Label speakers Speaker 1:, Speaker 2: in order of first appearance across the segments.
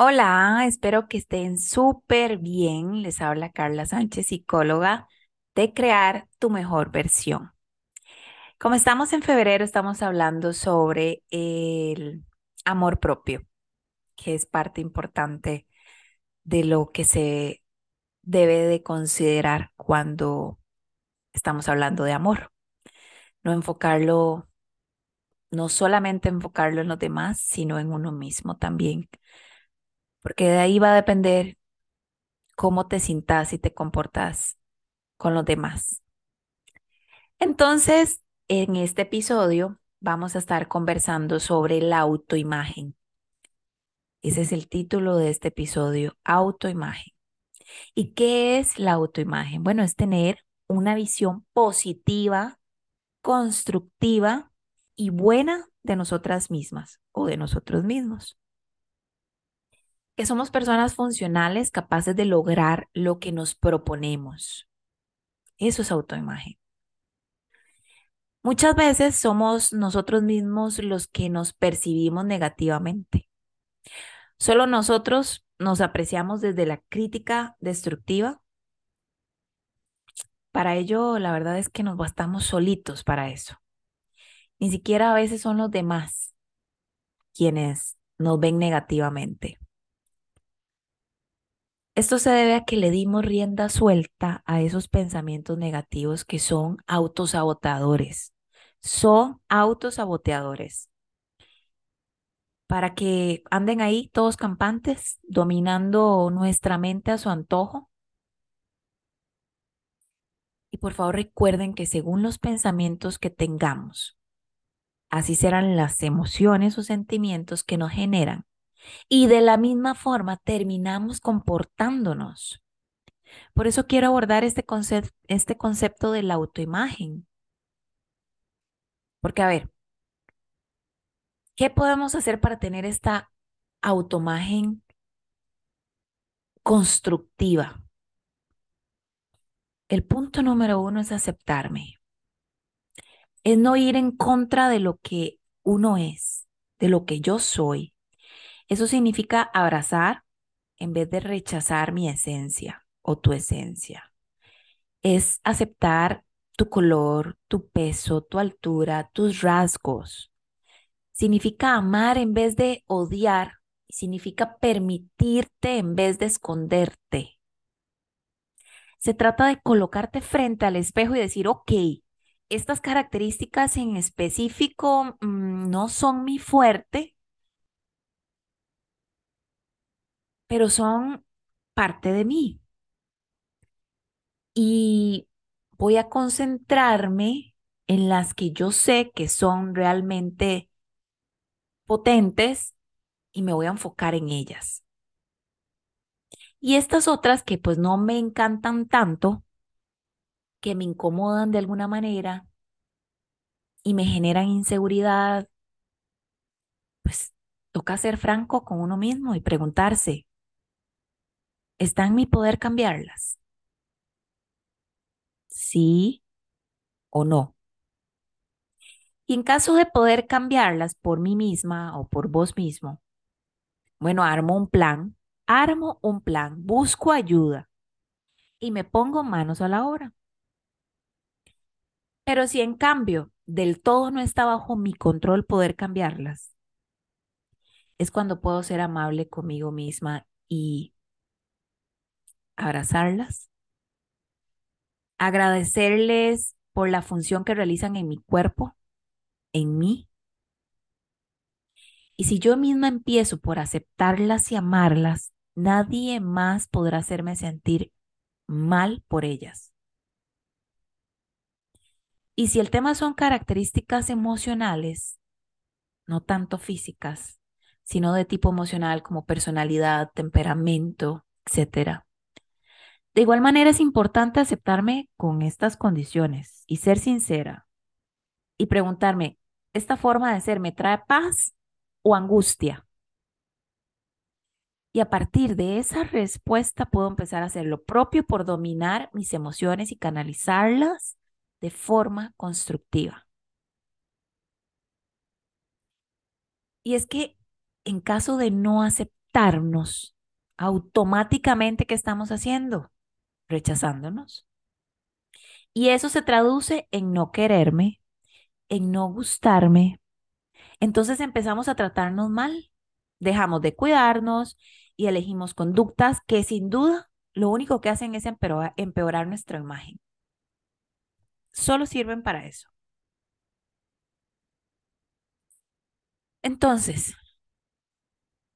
Speaker 1: Hola, espero que estén súper bien. Les habla Carla Sánchez, psicóloga de Crear tu mejor versión. Como estamos en febrero, estamos hablando sobre el amor propio, que es parte importante de lo que se debe de considerar cuando estamos hablando de amor. No enfocarlo, no solamente enfocarlo en los demás, sino en uno mismo también porque de ahí va a depender cómo te sientas y te comportas con los demás. Entonces, en este episodio vamos a estar conversando sobre la autoimagen. Ese es el título de este episodio, autoimagen. ¿Y qué es la autoimagen? Bueno, es tener una visión positiva, constructiva y buena de nosotras mismas o de nosotros mismos que somos personas funcionales capaces de lograr lo que nos proponemos. Eso es autoimagen. Muchas veces somos nosotros mismos los que nos percibimos negativamente. Solo nosotros nos apreciamos desde la crítica destructiva. Para ello, la verdad es que nos bastamos solitos para eso. Ni siquiera a veces son los demás quienes nos ven negativamente. Esto se debe a que le dimos rienda suelta a esos pensamientos negativos que son autosabotadores. Son autosaboteadores. Para que anden ahí todos campantes, dominando nuestra mente a su antojo. Y por favor recuerden que según los pensamientos que tengamos, así serán las emociones o sentimientos que nos generan y de la misma forma terminamos comportándonos. Por eso quiero abordar este, este concepto de la autoimagen. Porque, a ver, ¿qué podemos hacer para tener esta autoimagen constructiva? El punto número uno es aceptarme. Es no ir en contra de lo que uno es, de lo que yo soy, eso significa abrazar en vez de rechazar mi esencia o tu esencia. Es aceptar tu color, tu peso, tu altura, tus rasgos. Significa amar en vez de odiar. Significa permitirte en vez de esconderte. Se trata de colocarte frente al espejo y decir, ok, estas características en específico mm, no son mi fuerte, pero son parte de mí. Y voy a concentrarme en las que yo sé que son realmente potentes y me voy a enfocar en ellas. Y estas otras que pues no me encantan tanto, que me incomodan de alguna manera y me generan inseguridad, pues toca ser franco con uno mismo y preguntarse, ¿Está en mi poder cambiarlas? ¿Sí o no? Y en caso de poder cambiarlas por mí misma o por vos mismo, bueno, armo un plan, armo un plan, busco ayuda y me pongo manos a la obra. Pero si en cambio del todo no está bajo mi control poder cambiarlas, es cuando puedo ser amable conmigo misma y abrazarlas, agradecerles por la función que realizan en mi cuerpo, en mí. Y si yo misma empiezo por aceptarlas y amarlas, nadie más podrá hacerme sentir mal por ellas. Y si el tema son características emocionales, no tanto físicas, sino de tipo emocional como personalidad, temperamento, etcétera, de igual manera es importante aceptarme con estas condiciones y ser sincera y preguntarme, ¿esta forma de ser me trae paz o angustia? Y a partir de esa respuesta puedo empezar a hacer lo propio por dominar mis emociones y canalizarlas de forma constructiva. Y es que en caso de no aceptarnos, automáticamente, ¿qué estamos haciendo? Rechazándonos. Y eso se traduce en no quererme, en no gustarme. Entonces empezamos a tratarnos mal, dejamos de cuidarnos y elegimos conductas que sin duda lo único que hacen es empeorar, nuestra imagen. Solo sirven para eso. Entonces,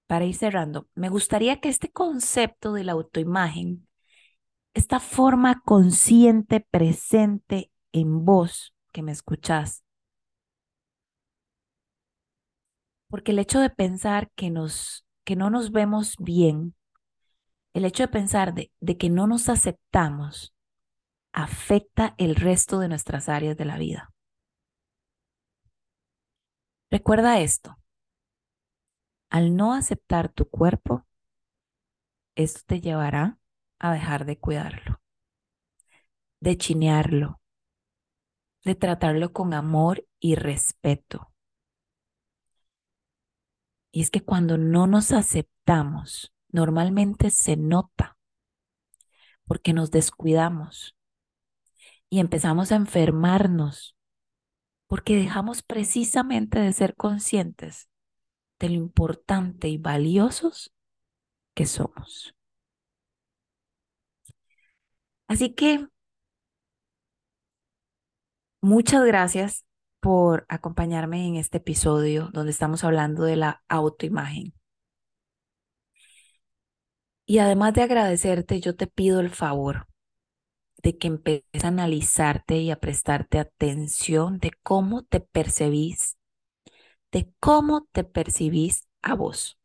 Speaker 1: para ir cerrando, me gustaría que este concepto de la autoimagen, esta forma consciente, presente en vos que me escuchás, porque el hecho de pensar que, nos, que no nos vemos bien, el hecho de pensar de, de que no nos aceptamos, afecta el resto de nuestras áreas de la vida. Recuerda esto, al no aceptar tu cuerpo, esto te llevará a dejar de cuidarlo, de chinearlo, de tratarlo con amor y respeto. Y es que cuando no nos aceptamos, normalmente se nota porque nos descuidamos y empezamos a enfermarnos porque dejamos precisamente de ser conscientes de lo importante y valiosos que somos. Así que muchas gracias por acompañarme en este episodio donde estamos hablando de la autoimagen. Y además de agradecerte, yo te pido el favor de que empieces a analizarte y a prestarte atención de cómo te percibís de cómo te percibís a vos,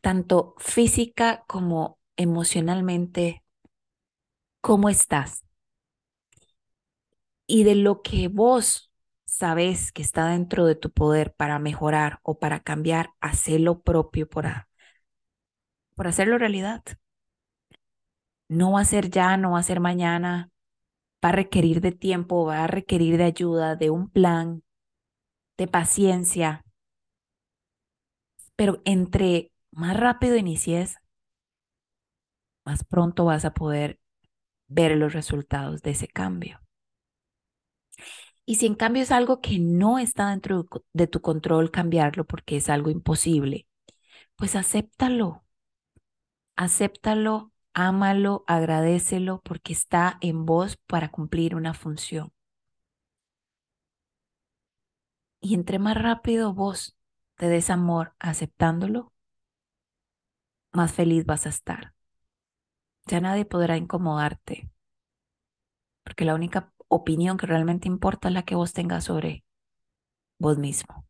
Speaker 1: tanto física como emocionalmente, cómo estás. Y de lo que vos sabes que está dentro de tu poder para mejorar o para cambiar, lo propio por, por hacerlo realidad. No va a ser ya, no va a ser mañana, va a requerir de tiempo, va a requerir de ayuda, de un plan, de paciencia. Pero entre más rápido inicies, más pronto vas a poder ver los resultados de ese cambio. Y si en cambio es algo que no está dentro de tu control cambiarlo porque es algo imposible, pues acéptalo. Acéptalo, ámalo, agradecelo porque está en vos para cumplir una función. Y entre más rápido vos te des amor aceptándolo, más feliz vas a estar. Ya nadie podrá incomodarte, porque la única opinión que realmente importa es la que vos tengas sobre vos mismo.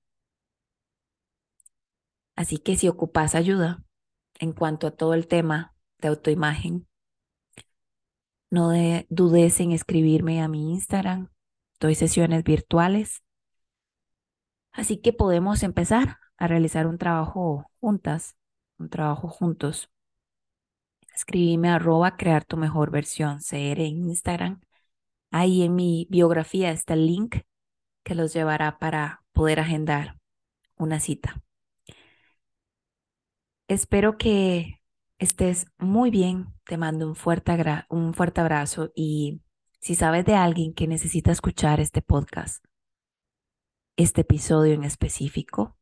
Speaker 1: Así que si ocupas ayuda en cuanto a todo el tema de autoimagen, no dudes en escribirme a mi Instagram. Doy sesiones virtuales Así que podemos empezar a realizar un trabajo juntas, un trabajo juntos. Escribime arroba crear tu mejor versión CR en Instagram. Ahí en mi biografía está el link que los llevará para poder agendar una cita. Espero que estés muy bien. Te mando un fuerte, un fuerte abrazo y si sabes de alguien que necesita escuchar este podcast, este episodio en específico,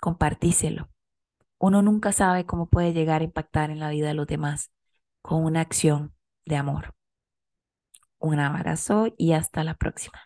Speaker 1: compartíselo. Uno nunca sabe cómo puede llegar a impactar en la vida de los demás con una acción de amor. Un abrazo y hasta la próxima.